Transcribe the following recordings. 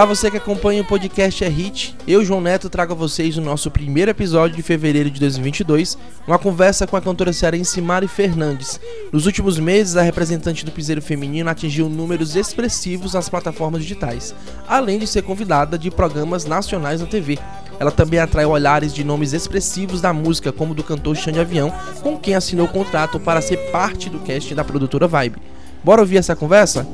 Olá, você que acompanha o podcast É Hit. Eu, João Neto, trago a vocês o nosso primeiro episódio de fevereiro de 2022, uma conversa com a cantora cearense Mari Fernandes. Nos últimos meses, a representante do piseiro feminino atingiu números expressivos nas plataformas digitais, além de ser convidada de programas nacionais na TV. Ela também atrai olhares de nomes expressivos da música, como do cantor Xande Avião, com quem assinou o contrato para ser parte do casting da produtora Vibe. Bora ouvir essa conversa?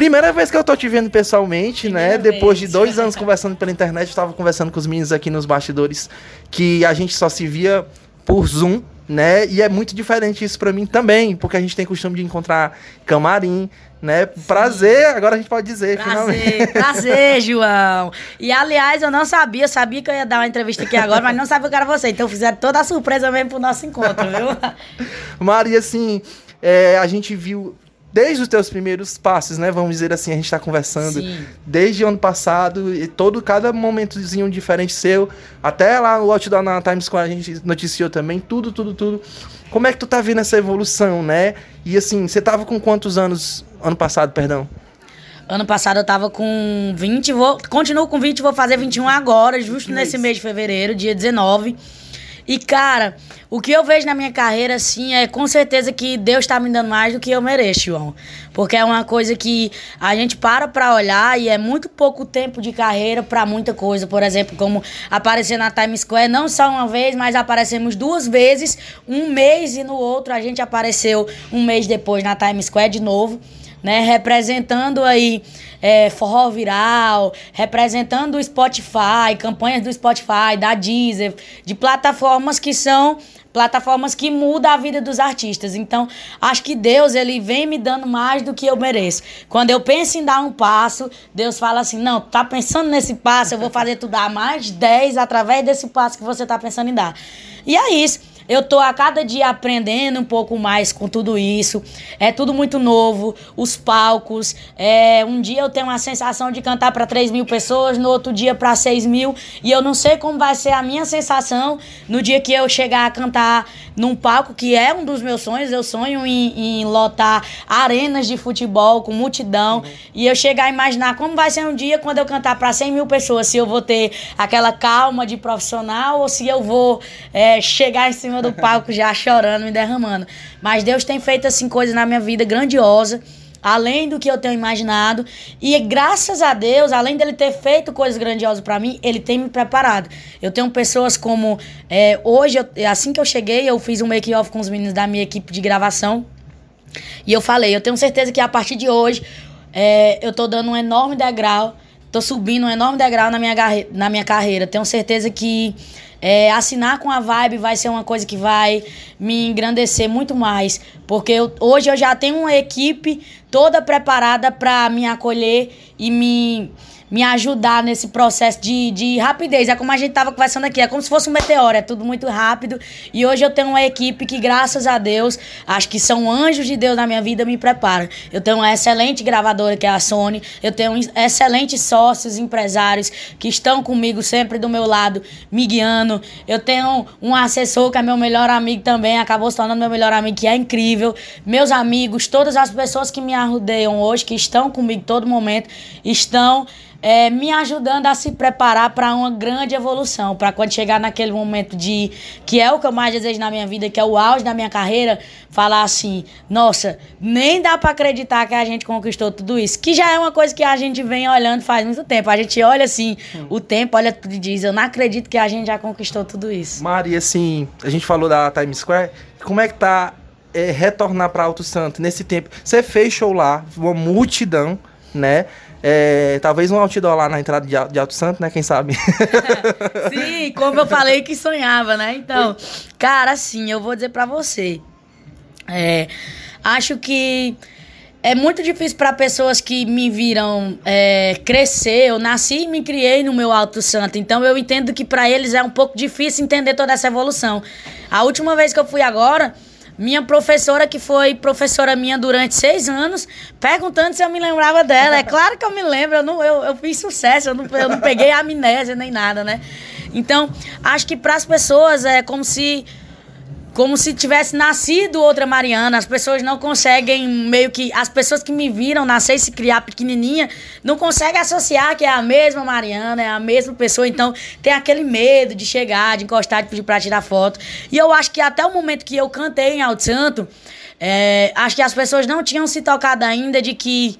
Primeira vez que eu tô te vendo pessoalmente, né? Primeira Depois de vez. dois anos conversando pela internet, eu tava conversando com os meninos aqui nos bastidores que a gente só se via por Zoom, né? E é muito diferente isso pra mim também, porque a gente tem costume de encontrar camarim, né? Prazer, agora a gente pode dizer, finalmente. Prazer, prazer, João. E aliás, eu não sabia, eu sabia que eu ia dar uma entrevista aqui agora, mas não sabia que era você. Então fizeram toda a surpresa mesmo pro nosso encontro, viu? Maria, assim, é, a gente viu desde os teus primeiros passos, né? Vamos dizer assim, a gente tá conversando Sim. desde o ano passado e todo cada momentozinho diferente seu, até lá no outdoor na Times Square a gente noticiou também, tudo, tudo, tudo. Como é que tu tá vendo essa evolução, né? E assim, você tava com quantos anos ano passado, perdão? Ano passado eu tava com 20, vou, continuo com 20, vou fazer 21 agora, justo nesse mês de fevereiro, dia 19. E, cara, o que eu vejo na minha carreira, assim, é com certeza que Deus tá me dando mais do que eu mereço, João. Porque é uma coisa que a gente para pra olhar e é muito pouco tempo de carreira pra muita coisa. Por exemplo, como aparecer na Times Square, não só uma vez, mas aparecemos duas vezes, um mês e no outro a gente apareceu um mês depois na Times Square de novo né? Representando aí é, forró viral, representando o Spotify, campanhas do Spotify, da Deezer, de plataformas que são plataformas que mudam a vida dos artistas. Então, acho que Deus, ele vem me dando mais do que eu mereço. Quando eu penso em dar um passo, Deus fala assim: "Não, tá pensando nesse passo, eu vou fazer tu dar mais 10 através desse passo que você tá pensando em dar". E é isso. Eu tô a cada dia aprendendo um pouco mais com tudo isso. É tudo muito novo. Os palcos. É, um dia eu tenho uma sensação de cantar para 3 mil pessoas, no outro dia para 6 mil. E eu não sei como vai ser a minha sensação no dia que eu chegar a cantar num palco, que é um dos meus sonhos. Eu sonho em, em lotar arenas de futebol com multidão. E eu chegar a imaginar como vai ser um dia quando eu cantar para 100 mil pessoas. Se eu vou ter aquela calma de profissional ou se eu vou é, chegar em cima do palco já chorando, me derramando. Mas Deus tem feito assim coisas na minha vida grandiosa, além do que eu tenho imaginado. E graças a Deus, além dele ter feito coisas grandiosas pra mim, ele tem me preparado. Eu tenho pessoas como é, hoje, eu- assim que eu cheguei, eu fiz um make-off com os meninos da minha equipe de gravação. E eu falei, eu tenho certeza que a partir de hoje é, eu tô dando um enorme degrau, tô subindo um enorme degrau na minha, na minha carreira. Tenho certeza que é, assinar com a Vibe vai ser uma coisa que vai me engrandecer muito mais. Porque eu- hoje eu já tenho uma equipe toda preparada para me acolher e me me ajudar nesse processo de, de rapidez. É como a gente tava conversando aqui, é como se fosse um meteoro, é tudo muito rápido. E hoje eu tenho uma equipe que, graças a Deus, acho que são anjos de Deus na minha vida, me prepara. Eu tenho uma excelente gravadora, que é a Sony. Eu tenho excelentes sócios, empresários, que estão comigo sempre do meu lado, me guiando. Eu tenho um assessor que é meu melhor amigo também, acabou se tornando meu melhor amigo, que é incrível. Meus amigos, todas as pessoas que me rodeiam hoje, que estão comigo todo momento, estão é, me ajudando a se preparar para uma grande evolução, para quando chegar naquele momento de que é o que eu mais desejo na minha vida, que é o auge da minha carreira, falar assim: nossa, nem dá para acreditar que a gente conquistou tudo isso, que já é uma coisa que a gente vem olhando faz muito tempo. A gente olha assim, o tempo olha tudo e diz: eu não acredito que a gente já conquistou tudo isso. Mari, assim, a gente falou da Times Square, como é que tá é, retornar pra Alto Santo nesse tempo? Você fez show lá, uma multidão, né? É, talvez um outdoor lá na entrada de, Al- de Alto Santo, né? Quem sabe? Sim, como eu falei que sonhava, né? Então, cara, assim, eu vou dizer pra você. É, acho que é muito difícil para pessoas que me viram é, crescer. Eu nasci e me criei no meu Alto Santo. Então eu entendo que para eles é um pouco difícil entender toda essa evolução. A última vez que eu fui agora, minha professora, que foi professora minha durante seis anos, perguntando se eu me lembrava dela. É claro que eu me lembro, eu, não, eu, eu fiz sucesso, eu não, eu não peguei amnésia nem nada, né? Então, acho que para as pessoas é como se como se tivesse nascido outra Mariana. As pessoas não conseguem, meio que. As pessoas que me viram nascer e se criar pequenininha, não conseguem associar que é a mesma Mariana, é a mesma pessoa. Então, tem aquele medo de chegar, de encostar, de pedir pra tirar foto. E eu acho que até o momento que eu cantei em Alto Santo, é, acho que as pessoas não tinham se tocado ainda de que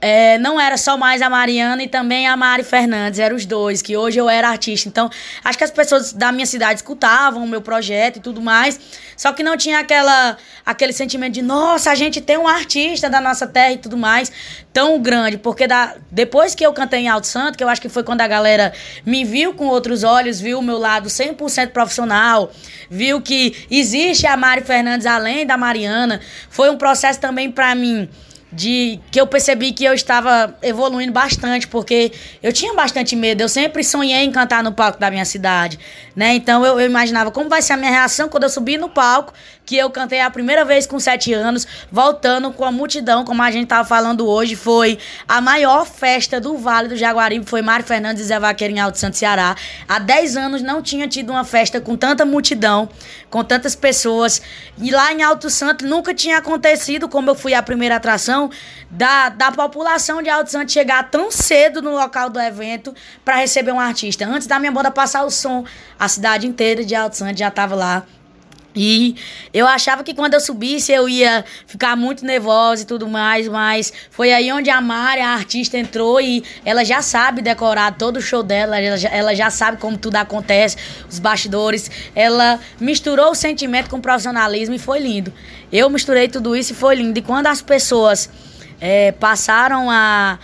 é, não era só mais a Mariana e também a Mari Fernandes, eram os dois, que hoje eu era artista. Então, acho que as pessoas da minha cidade escutavam o meu projeto e tudo mais, só que não tinha aquela, aquele sentimento de, nossa, a gente tem um artista da nossa terra e tudo mais, tão grande, porque da, depois que eu cantei em Alto Santo, que eu acho que foi quando a galera me viu com outros olhos, viu o meu lado 100% profissional, viu que existe a Mari Fernandes além da Mariana, foi um processo também para mim de que eu percebi que eu estava evoluindo bastante, porque eu tinha bastante medo. Eu sempre sonhei em cantar no palco da minha cidade, né? Então eu, eu imaginava como vai ser a minha reação quando eu subir no palco, que eu cantei a primeira vez com sete anos, voltando com a multidão, como a gente estava falando hoje, foi a maior festa do Vale do Jaguaribe, foi Mário Fernandes e Zé Vaqueiro em Alto Santo Ceará. Há dez anos não tinha tido uma festa com tanta multidão, com tantas pessoas. E lá em Alto Santo nunca tinha acontecido, como eu fui a primeira atração da, da população de Alto Santo chegar tão cedo no local do evento para receber um artista. Antes da minha banda passar o som, a cidade inteira de Alto Santo já estava lá e eu achava que quando eu subisse eu ia ficar muito nervosa e tudo mais, mas foi aí onde a Mari, a artista, entrou e ela já sabe decorar todo o show dela, ela já, sabe como tudo acontece, os bastidores. Ela misturou o sentimento com o profissionalismo e foi lindo. Eu misturei tudo isso e foi lindo. E quando as pessoas é, passaram a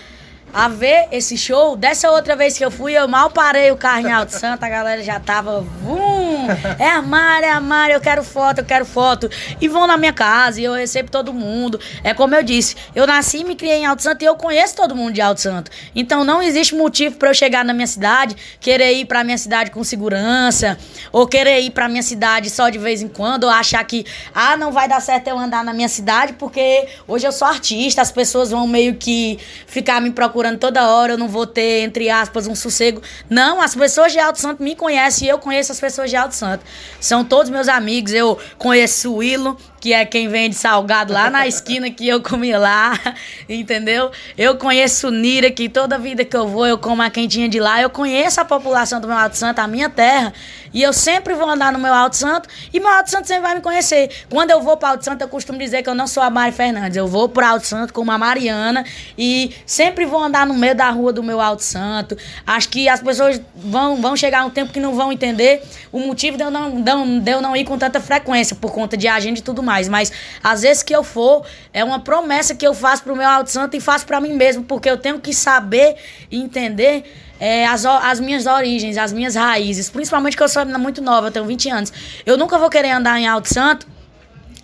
a ver esse show. Dessa outra vez que eu fui, eu mal parei o carro em Alto Santo, a galera já tava. Vum, é a Mari, é a Mari, eu quero foto, eu quero foto. E vão na minha casa e eu recebo todo mundo. É como eu disse, eu nasci e me criei em Alto Santo e eu conheço todo mundo de Alto Santo. Então não existe motivo para eu chegar na minha cidade, querer ir pra minha cidade com segurança, ou querer ir pra minha cidade só de vez em quando, ou achar que, ah, não vai dar certo eu andar na minha cidade, porque hoje eu sou artista, as pessoas vão meio que ficar me procurando procurando toda hora, eu não vou ter, entre aspas, um sossego. Não, as pessoas de Alto Santo me conhecem e eu conheço as pessoas de Alto Santo. São todos meus amigos, eu conheço o Willo, que é quem vende salgado lá na esquina que eu comi lá, entendeu? Eu conheço Nira, que toda vida que eu vou eu como a quentinha de lá. Eu conheço a população do meu Alto Santo, a minha terra, e eu sempre vou andar no meu Alto Santo e meu Alto Santo sempre vai me conhecer. Quando eu vou para Alto Santo, eu costumo dizer que eu não sou a Mari Fernandes, eu vou para Alto Santo com a Mariana e sempre vou andar no meio da rua do meu Alto Santo. Acho que as pessoas vão, vão chegar um tempo que não vão entender o motivo de eu não, de eu não ir com tanta frequência por conta de agenda e tudo mais. Mas às vezes que eu for, é uma promessa que eu faço pro meu Alto Santo e faço para mim mesmo, porque eu tenho que saber entender é, as, as minhas origens, as minhas raízes. Principalmente que eu sou muito nova, tenho 20 anos. Eu nunca vou querer andar em Alto Santo.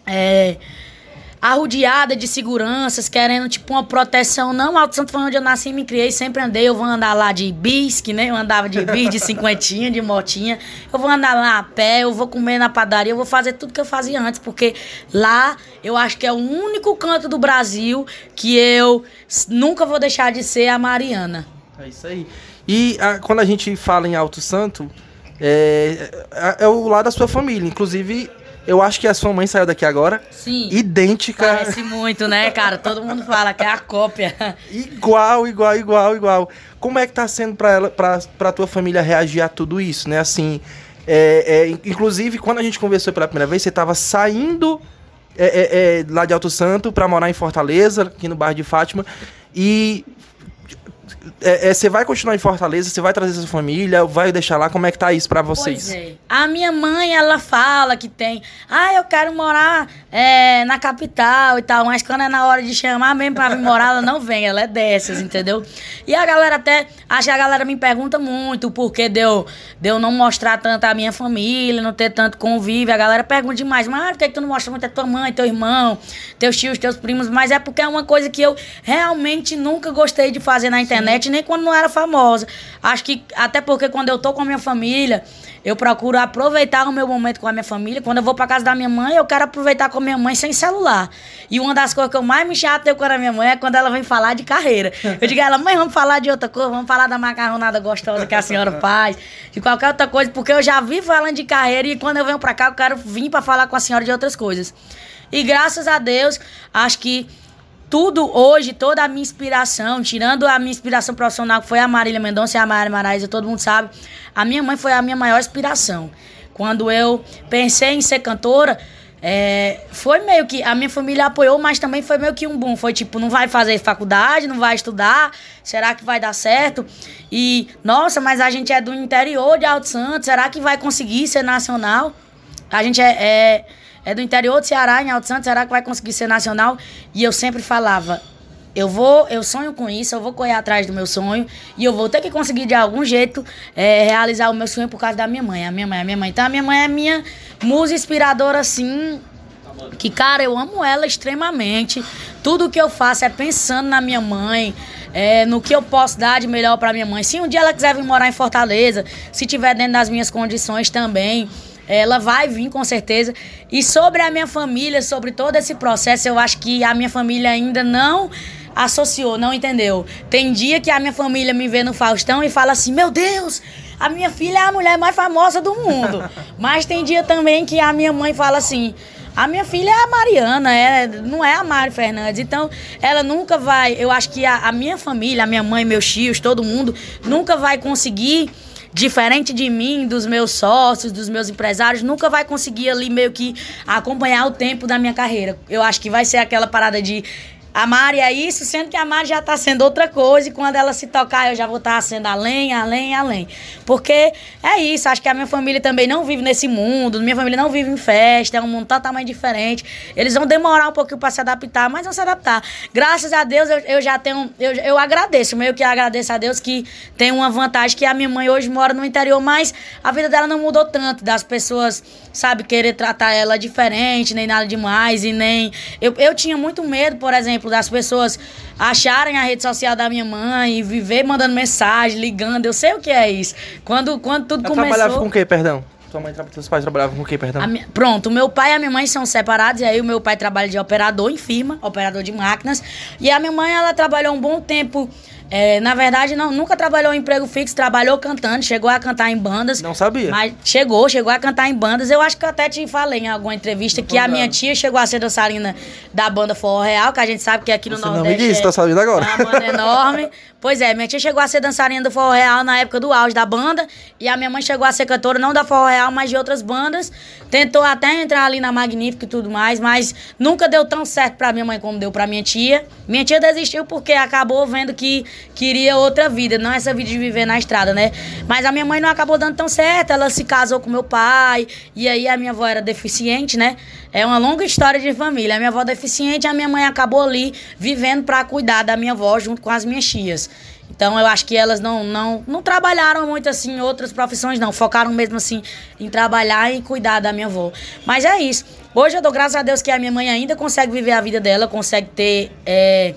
É, de seguranças, querendo, tipo, uma proteção. Não, Alto Santo foi onde eu nasci e me criei, sempre andei. Eu vou andar lá de bis, que nem eu andava de bis, de cinquentinha, de motinha. Eu vou andar lá a pé, eu vou comer na padaria, eu vou fazer tudo que eu fazia antes, porque lá eu acho que é o único canto do Brasil que eu nunca vou deixar de ser a Mariana. É isso aí. E a, quando a gente fala em Alto Santo, é, é, é o lado da sua família. Inclusive, eu acho que a sua mãe saiu daqui agora. Sim. Idêntica. Parece muito, né, cara? Todo mundo fala que é a cópia. igual, igual, igual, igual. Como é que tá sendo pra ela, pra, pra tua família reagir a tudo isso, né? Assim, é, é, inclusive, quando a gente conversou pela primeira vez, você tava saindo é, é, é lá de Alto Santo pra morar em Fortaleza, aqui no bairro de Fátima. E é, é, você vai continuar em Fortaleza? Você vai trazer sua família? Vai deixar lá? Como é que tá isso pra vocês? Pois é. A minha mãe, ela fala que tem. Ah, eu quero morar é, na capital e tal. Mas quando é na hora de chamar mesmo pra vir morar, ela não vem. Ela é dessas, entendeu? E a galera até. Acho que a galera me pergunta muito o porquê de eu, de eu não mostrar tanto a minha família, não ter tanto convívio. A galera pergunta demais. Mas por que, que tu não mostra muito a tua mãe, teu irmão, teus tios, teus primos? Mas é porque é uma coisa que eu realmente nunca gostei de fazer na internet nem quando não era famosa. Acho que até porque quando eu tô com a minha família, eu procuro aproveitar o meu momento com a minha família. Quando eu vou pra casa da minha mãe, eu quero aproveitar com a minha mãe sem celular. E uma das coisas que eu mais me chateio com a minha mãe é quando ela vem falar de carreira. Eu digo a ela, mãe, vamos falar de outra coisa, vamos falar da macarronada gostosa que a senhora faz, de qualquer outra coisa, porque eu já vi falando de carreira e quando eu venho pra cá, eu quero vir pra falar com a senhora de outras coisas. E graças a Deus, acho que tudo hoje, toda a minha inspiração, tirando a minha inspiração profissional, que foi a Marília Mendonça e a Maria Maraíza, todo mundo sabe, a minha mãe foi a minha maior inspiração. Quando eu pensei em ser cantora, é, foi meio que. A minha família apoiou, mas também foi meio que um boom. Foi tipo, não vai fazer faculdade, não vai estudar, será que vai dar certo? E, nossa, mas a gente é do interior de Alto Santos, será que vai conseguir ser nacional? A gente é, é é do interior do Ceará, em Alto Santos, será que vai conseguir ser nacional? E eu sempre falava, eu vou, eu sonho com isso, eu vou correr atrás do meu sonho e eu vou ter que conseguir de algum jeito é, realizar o meu sonho por causa da minha mãe. A minha mãe, a minha mãe. Então a minha mãe é minha musa inspiradora, assim. Que, cara, eu amo ela extremamente. Tudo que eu faço é pensando na minha mãe, é, no que eu posso dar de melhor para minha mãe. Se um dia ela quiser vir morar em Fortaleza, se tiver dentro das minhas condições também. Ela vai vir com certeza. E sobre a minha família, sobre todo esse processo, eu acho que a minha família ainda não associou, não entendeu. Tem dia que a minha família me vê no Faustão e fala assim: Meu Deus, a minha filha é a mulher mais famosa do mundo. Mas tem dia também que a minha mãe fala assim. A minha filha é a Mariana, é, não é a Mari Fernandes. Então, ela nunca vai. Eu acho que a, a minha família, a minha mãe, meus tios, todo mundo, nunca vai conseguir diferente de mim, dos meus sócios, dos meus empresários, nunca vai conseguir ali meio que acompanhar o tempo da minha carreira. Eu acho que vai ser aquela parada de a Mari é isso, sendo que a Mari já está sendo outra coisa, e quando ela se tocar, eu já vou estar tá sendo além, além, além. Porque é isso, acho que a minha família também não vive nesse mundo, minha família não vive em festa, é um mundo totalmente diferente. Eles vão demorar um pouquinho para se adaptar, mas vão se adaptar. Graças a Deus, eu, eu já tenho. Eu, eu agradeço, meio que agradeço a Deus que tem uma vantagem que a minha mãe hoje mora no interior, mas a vida dela não mudou tanto, das pessoas, sabe, querer tratar ela diferente, nem nada demais, e nem. Eu, eu tinha muito medo, por exemplo exemplo, das pessoas acharem a rede social da minha mãe e viver mandando mensagem, ligando. Eu sei o que é isso. Quando, quando tudo Ela começou. trabalhava com o quê, perdão? Sua mãe, seus pais trabalhavam com o quê, perdão? Minha, pronto, o meu pai e a minha mãe são separados, e aí o meu pai trabalha de operador em firma, operador de máquinas, e a minha mãe, ela trabalhou um bom tempo é, na verdade, não, nunca trabalhou em emprego fixo, trabalhou cantando, chegou a cantar em bandas. Não sabia. Mas chegou, chegou a cantar em bandas. Eu acho que eu até te falei em alguma entrevista que a minha tia chegou a ser dançarina da banda Forró Real, que a gente sabe que aqui no Você Nordeste. Não me disse, é, tá sabendo agora. É uma banda enorme. Pois é, minha tia chegou a ser dançarina do Forró Real na época do auge da banda. E a minha mãe chegou a ser cantora, não da Forró Real, mas de outras bandas. Tentou até entrar ali na Magnífica e tudo mais, mas nunca deu tão certo pra minha mãe como deu pra minha tia. Minha tia desistiu porque acabou vendo que queria outra vida, não essa vida de viver na estrada, né? Mas a minha mãe não acabou dando tão certo, ela se casou com meu pai, e aí a minha avó era deficiente, né? É uma longa história de família. A minha avó deficiente, a minha mãe acabou ali vivendo para cuidar da minha avó junto com as minhas tias. Então eu acho que elas não, não, não trabalharam muito assim outras profissões, não. Focaram mesmo assim em trabalhar e cuidar da minha avó. Mas é isso. Hoje eu dou graças a Deus que a minha mãe ainda consegue viver a vida dela, consegue ter. É,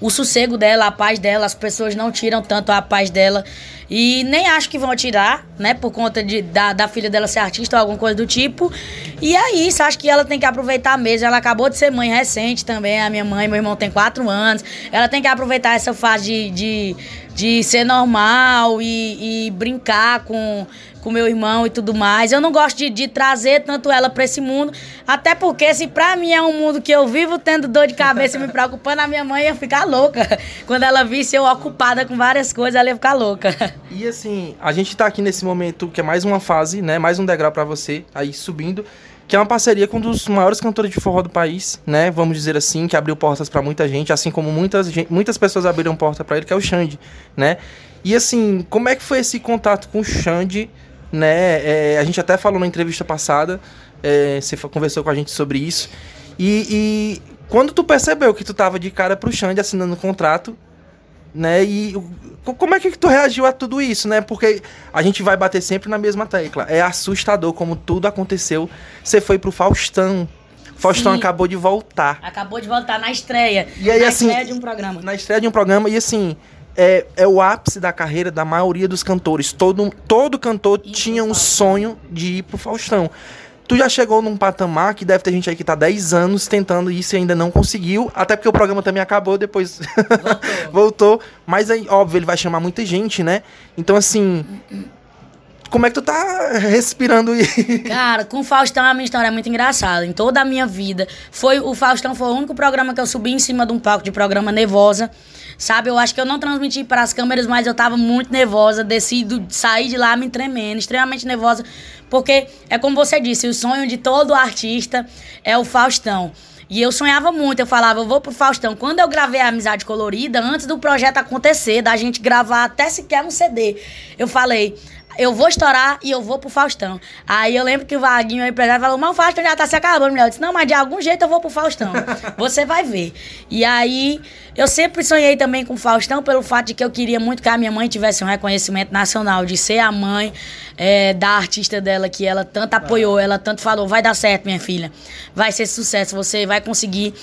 o sossego dela, a paz dela, as pessoas não tiram tanto a paz dela. E nem acho que vão tirar, né? Por conta de, da, da filha dela ser artista ou alguma coisa do tipo. E é isso, acho que ela tem que aproveitar mesmo. Ela acabou de ser mãe recente também, a minha mãe, meu irmão tem quatro anos. Ela tem que aproveitar essa fase de, de, de ser normal e, e brincar com com meu irmão e tudo mais. Eu não gosto de, de trazer tanto ela para esse mundo, até porque se pra mim é um mundo que eu vivo tendo dor de cabeça e me preocupando, a minha mãe ia ficar louca. Quando ela visse eu ocupada com várias coisas, ela ia ficar louca. E assim, a gente tá aqui nesse momento que é mais uma fase, né, mais um degrau para você aí subindo que é uma parceria com um dos maiores cantores de forró do país, né? Vamos dizer assim, que abriu portas para muita gente, assim como muitas, muitas pessoas abriram porta para ele, que é o Xande, né? E assim, como é que foi esse contato com o Xande, né? É, a gente até falou na entrevista passada, é, você conversou com a gente sobre isso. E, e quando tu percebeu que tu tava de cara pro Xande assinando o contrato, né? E como é que tu reagiu a tudo isso, né? Porque a gente vai bater sempre na mesma tecla. É assustador como tudo aconteceu. Você foi pro Faustão. Faustão Sim. acabou de voltar. Acabou de voltar na estreia. E aí, na assim, estreia de um programa. Na estreia de um programa e assim, é, é o ápice da carreira da maioria dos cantores. Todo, todo cantor pro tinha um sonho de ir pro Faustão. Tu já chegou num patamar que deve ter gente aí que tá 10 anos tentando isso e ainda não conseguiu, até porque o programa também acabou, depois voltou. Mas aí, óbvio, ele vai chamar muita gente, né? Então, assim. Como é que tu tá respirando aí? Cara, com o Faustão a minha história é muito engraçada. Em toda a minha vida, foi o Faustão foi o único programa que eu subi em cima de um palco de programa nervosa. Sabe, eu acho que eu não transmiti para as câmeras, mas eu tava muito nervosa, desci do, saí de lá me tremendo, extremamente nervosa, porque é como você disse, o sonho de todo artista é o Faustão. E eu sonhava muito, eu falava, eu vou pro Faustão. Quando eu gravei a Amizade Colorida, antes do projeto acontecer, da gente gravar até sequer um CD, eu falei, eu vou estourar e eu vou pro Faustão. Aí eu lembro que o Vaguinho, o empresário, falou, mas o Faustão já tá se acabando, mulher. Eu disse, não, mas de algum jeito eu vou pro Faustão. Você vai ver. E aí, eu sempre sonhei também com o Faustão pelo fato de que eu queria muito que a minha mãe tivesse um reconhecimento nacional, de ser a mãe é, da artista dela, que ela tanto apoiou, ela tanto falou, vai dar certo, minha filha. Vai ser sucesso, você vai conseguir.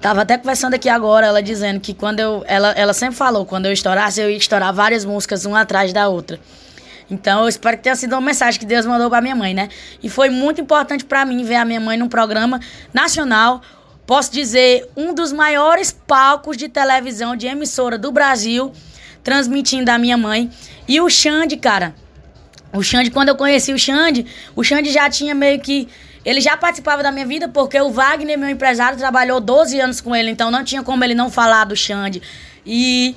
Tava até conversando aqui agora, ela dizendo que quando eu. Ela, ela sempre falou, quando eu estourasse, eu ia estourar várias músicas, uma atrás da outra. Então eu espero que tenha sido uma mensagem que Deus mandou pra minha mãe, né? E foi muito importante pra mim ver a minha mãe num programa nacional. Posso dizer, um dos maiores palcos de televisão de emissora do Brasil, transmitindo a minha mãe. E o Xande, cara, o Xande, quando eu conheci o Xande, o Xande já tinha meio que. Ele já participava da minha vida porque o Wagner, meu empresário, trabalhou 12 anos com ele, então não tinha como ele não falar do Xande. E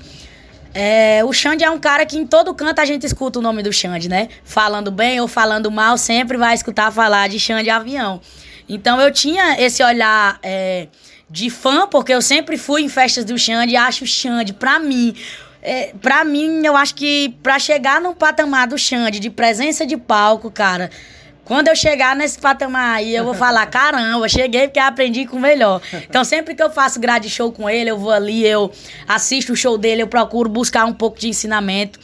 é, o Xande é um cara que em todo canto a gente escuta o nome do Xande, né? Falando bem ou falando mal, sempre vai escutar falar de Xande Avião. Então eu tinha esse olhar é, de fã, porque eu sempre fui em festas do Xande e acho o Xande, pra mim. É, pra mim, eu acho que pra chegar no patamar do Xande, de presença de palco, cara, quando eu chegar nesse patamar aí, eu vou falar, caramba, cheguei porque aprendi com o melhor. Então, sempre que eu faço grade show com ele, eu vou ali, eu assisto o show dele, eu procuro buscar um pouco de ensinamento.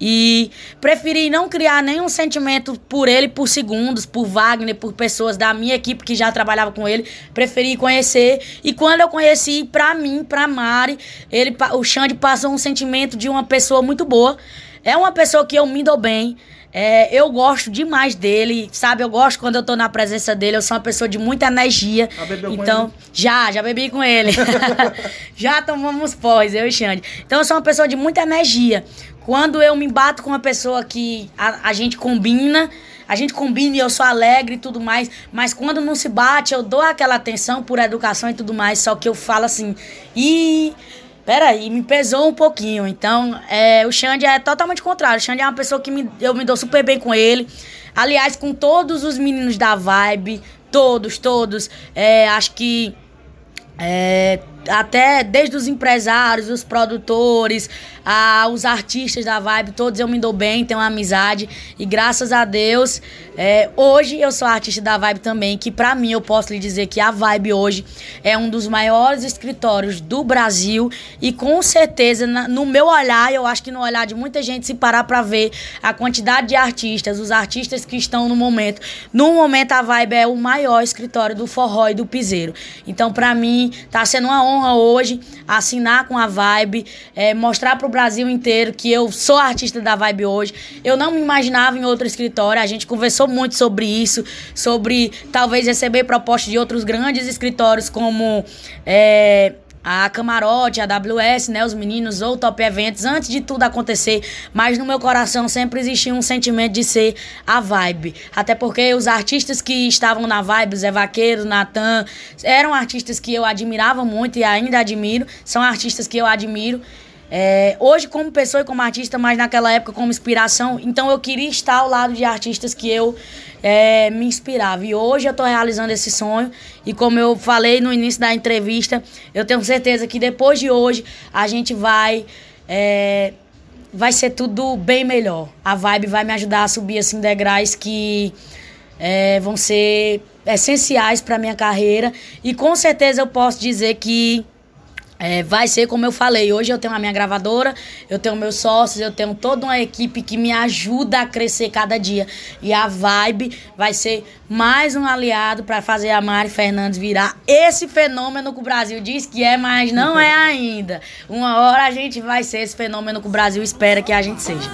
E preferi não criar nenhum sentimento por ele por segundos, por Wagner, por pessoas da minha equipe que já trabalhava com ele. Preferi conhecer. E quando eu conheci, pra mim, pra Mari, ele, o Xande passou um sentimento de uma pessoa muito boa. É uma pessoa que eu me dou bem. É, eu gosto demais dele, sabe? Eu gosto quando eu tô na presença dele. Eu sou uma pessoa de muita energia. Já bebeu com então, já, já bebi com ele. já tomamos pós, eu e Xande. Então, eu sou uma pessoa de muita energia. Quando eu me bato com uma pessoa que a, a gente combina, a gente combina e eu sou alegre e tudo mais, mas quando não se bate, eu dou aquela atenção por educação e tudo mais, só que eu falo assim, e peraí, me pesou um pouquinho. Então, é, o Xande é totalmente contrário. O Xande é uma pessoa que me, eu me dou super bem com ele. Aliás, com todos os meninos da Vibe, todos, todos. É, acho que é, até desde os empresários, os produtores, a, os artistas da Vibe, todos eu me dou bem, tenho uma amizade. E graças a Deus, é, hoje eu sou artista da Vibe também, que pra mim eu posso lhe dizer que a Vibe hoje é um dos maiores escritórios do Brasil. E com certeza, na- no meu olhar, eu acho que no olhar de muita gente, se parar pra ver a quantidade de artistas, os artistas que estão no momento. No momento, a Vibe é o maior escritório do forró e do piseiro. Então, pra mim, tá sendo uma honra hoje assinar com a Vibe, é, mostrar pro Brasil inteiro que eu sou artista da Vibe hoje. Eu não me imaginava em outro escritório, a gente conversou muito sobre isso, sobre talvez receber propostas de outros grandes escritórios como. é, a Camarote, a AWS, né, os meninos ou Top Eventos, antes de tudo acontecer, mas no meu coração sempre existia um sentimento de ser a Vibe. Até porque os artistas que estavam na Vibe, Zé Vaqueiro, Natan, eram artistas que eu admirava muito e ainda admiro, são artistas que eu admiro. é, hoje como pessoa e como artista, mas naquela época como inspiração. Então eu queria estar ao lado de artistas que eu é, me inspirava. E hoje eu estou realizando esse sonho. E como eu falei no início da entrevista, eu tenho certeza que depois de hoje a gente vai. É, vai ser tudo bem melhor. A vibe vai me ajudar a subir assim degraus que é, vão ser essenciais para minha carreira. E com certeza eu posso dizer que é, vai ser como eu falei, hoje eu tenho a minha gravadora, eu tenho meus sócios, eu tenho toda uma equipe que me ajuda a crescer cada dia. E a Vibe vai ser mais um aliado para fazer a Mari Fernandes virar esse fenômeno que o Brasil diz que é, mas não é ainda. Uma hora a gente vai ser esse fenômeno que o Brasil espera que a gente seja.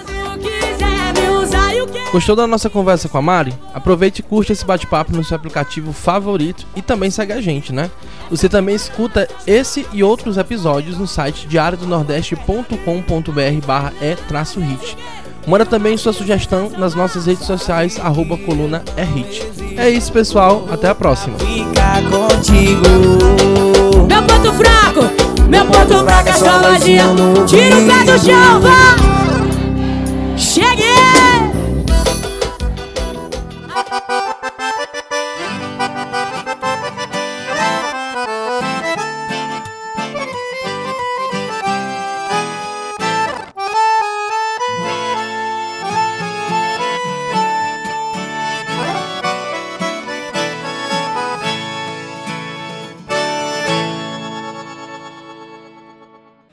Gostou da nossa conversa com a Mari? Aproveite e curte esse bate-papo no seu aplicativo favorito e também segue a gente, né? Você também escuta esse e outros episódios no site diariodonordeste.com.br barra e-hit. Manda também sua sugestão nas nossas redes sociais, arroba coluna é hit. É isso, pessoal. Até a próxima. Fica contigo. Meu ponto fraco, meu ponto fraco é sua magia. Tira o pé do chão, vá.